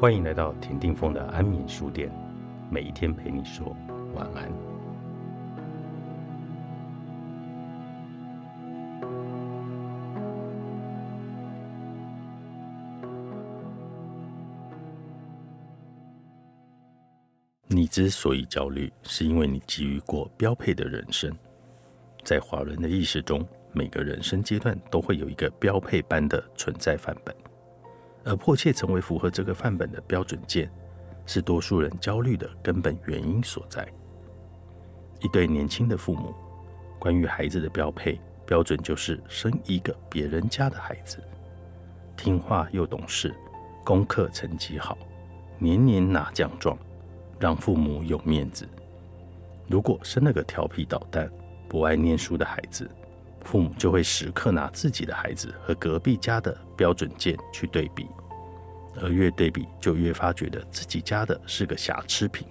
欢迎来到田定峰的安眠书店，每一天陪你说晚安。你之所以焦虑，是因为你给予过标配的人生。在华人的意识中，每个人生阶段都会有一个标配般的存在范本。而迫切成为符合这个范本的标准件，是多数人焦虑的根本原因所在。一对年轻的父母，关于孩子的标配标准就是生一个别人家的孩子，听话又懂事，功课成绩好，年年拿奖状，让父母有面子。如果生了个调皮捣蛋、不爱念书的孩子，父母就会时刻拿自己的孩子和隔壁家的标准件去对比，而越对比就越发觉得自己家的是个瑕疵品。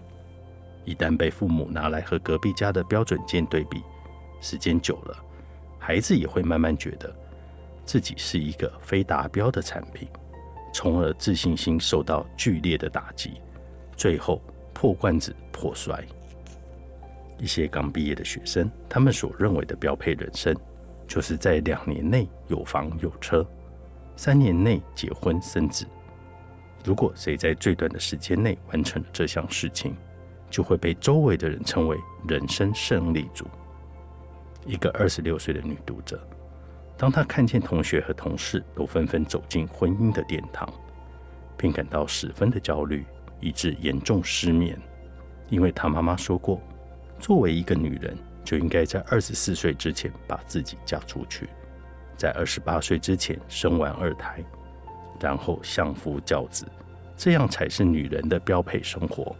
一旦被父母拿来和隔壁家的标准件对比，时间久了，孩子也会慢慢觉得自己是一个非达标的产品，从而自信心受到剧烈的打击，最后破罐子破摔。一些刚毕业的学生，他们所认为的标配人生。就是在两年内有房有车，三年内结婚生子。如果谁在最短的时间内完成了这项事情，就会被周围的人称为人生胜利组。一个二十六岁的女读者，当她看见同学和同事都纷纷走进婚姻的殿堂，便感到十分的焦虑，以致严重失眠。因为她妈妈说过，作为一个女人。就应该在二十四岁之前把自己嫁出去，在二十八岁之前生完二胎，然后相夫教子，这样才是女人的标配生活。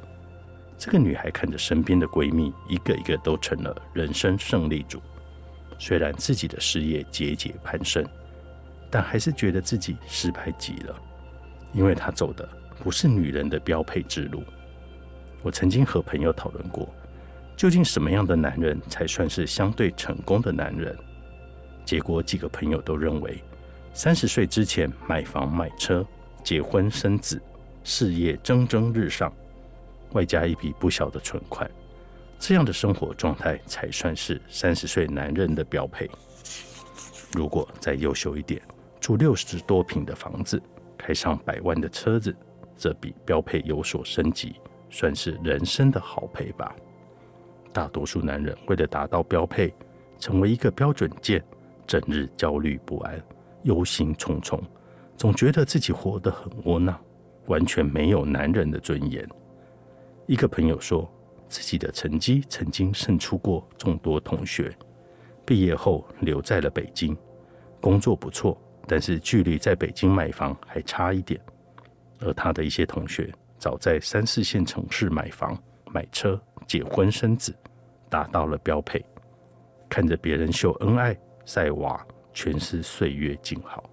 这个女孩看着身边的闺蜜一个一个都成了人生胜利组，虽然自己的事业节节攀升，但还是觉得自己失败极了，因为她走的不是女人的标配之路。我曾经和朋友讨论过。究竟什么样的男人才算是相对成功的男人？结果几个朋友都认为，三十岁之前买房买车、结婚生子、事业蒸蒸日上，外加一笔不小的存款，这样的生活状态才算是三十岁男人的标配。如果再优秀一点，住六十多平的房子，开上百万的车子，这比标配有所升级，算是人生的好配吧。大多数男人为了达到标配，成为一个标准件，整日焦虑不安、忧心忡忡，总觉得自己活得很窝囊，完全没有男人的尊严。一个朋友说，自己的成绩曾经胜出过众多同学，毕业后留在了北京，工作不错，但是距离在北京买房还差一点。而他的一些同学，早在三四线城市买房、买车。结婚生子，达到了标配。看着别人秀恩爱、晒娃，全是岁月静好，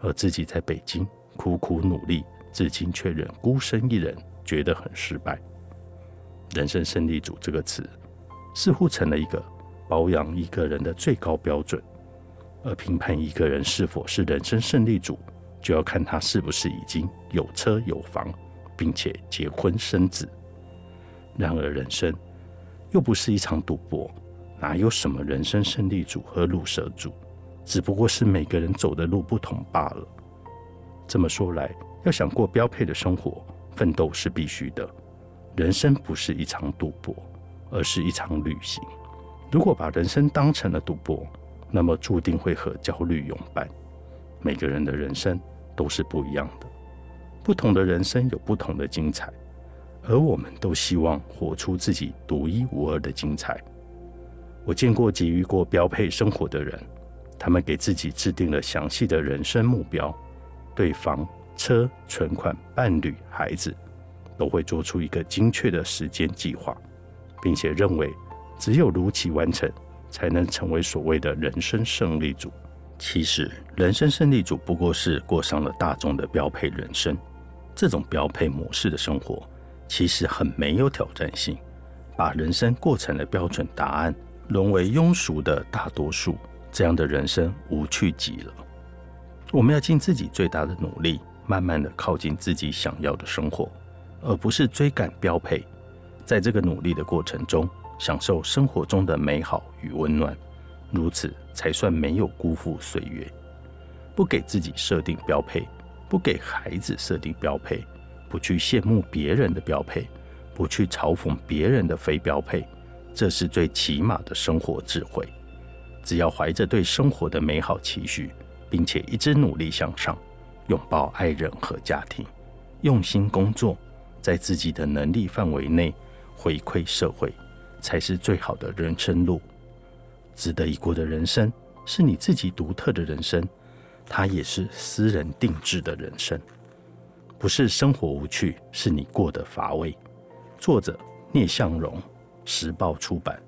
而自己在北京苦苦努力，至今却仍孤身一人，觉得很失败。人生胜利组这个词，似乎成了一个保养一个人的最高标准。而评判一个人是否是人生胜利组，就要看他是不是已经有车有房，并且结婚生子。然而，人生又不是一场赌博，哪有什么人生胜利组和路蛇组？只不过是每个人走的路不同罢了。这么说来，要想过标配的生活，奋斗是必须的。人生不是一场赌博，而是一场旅行。如果把人生当成了赌博，那么注定会和焦虑永伴。每个人的人生都是不一样的，不同的人生有不同的精彩。而我们都希望活出自己独一无二的精彩。我见过给予过标配生活的人，他们给自己制定了详细的人生目标，对房、车、存款、伴侣、孩子，都会做出一个精确的时间计划，并且认为只有如期完成，才能成为所谓的人生胜利组。其实，人生胜利组不过是过上了大众的标配人生，这种标配模式的生活。其实很没有挑战性，把人生过成了标准答案，沦为庸俗的大多数，这样的人生无趣极了。我们要尽自己最大的努力，慢慢的靠近自己想要的生活，而不是追赶标配。在这个努力的过程中，享受生活中的美好与温暖，如此才算没有辜负岁月。不给自己设定标配，不给孩子设定标配，不去羡慕别人的标配，不去嘲讽别人的非标配，这是最起码的生活智慧。只要怀着对生活的美好期许，并且一直努力向上。拥抱爱人和家庭，用心工作，在自己的能力范围内回馈社会，才是最好的人生路。值得一过的人生，是你自己独特的人生，它也是私人定制的人生。不是生活无趣，是你过得乏味。作者：聂向荣，时报出版。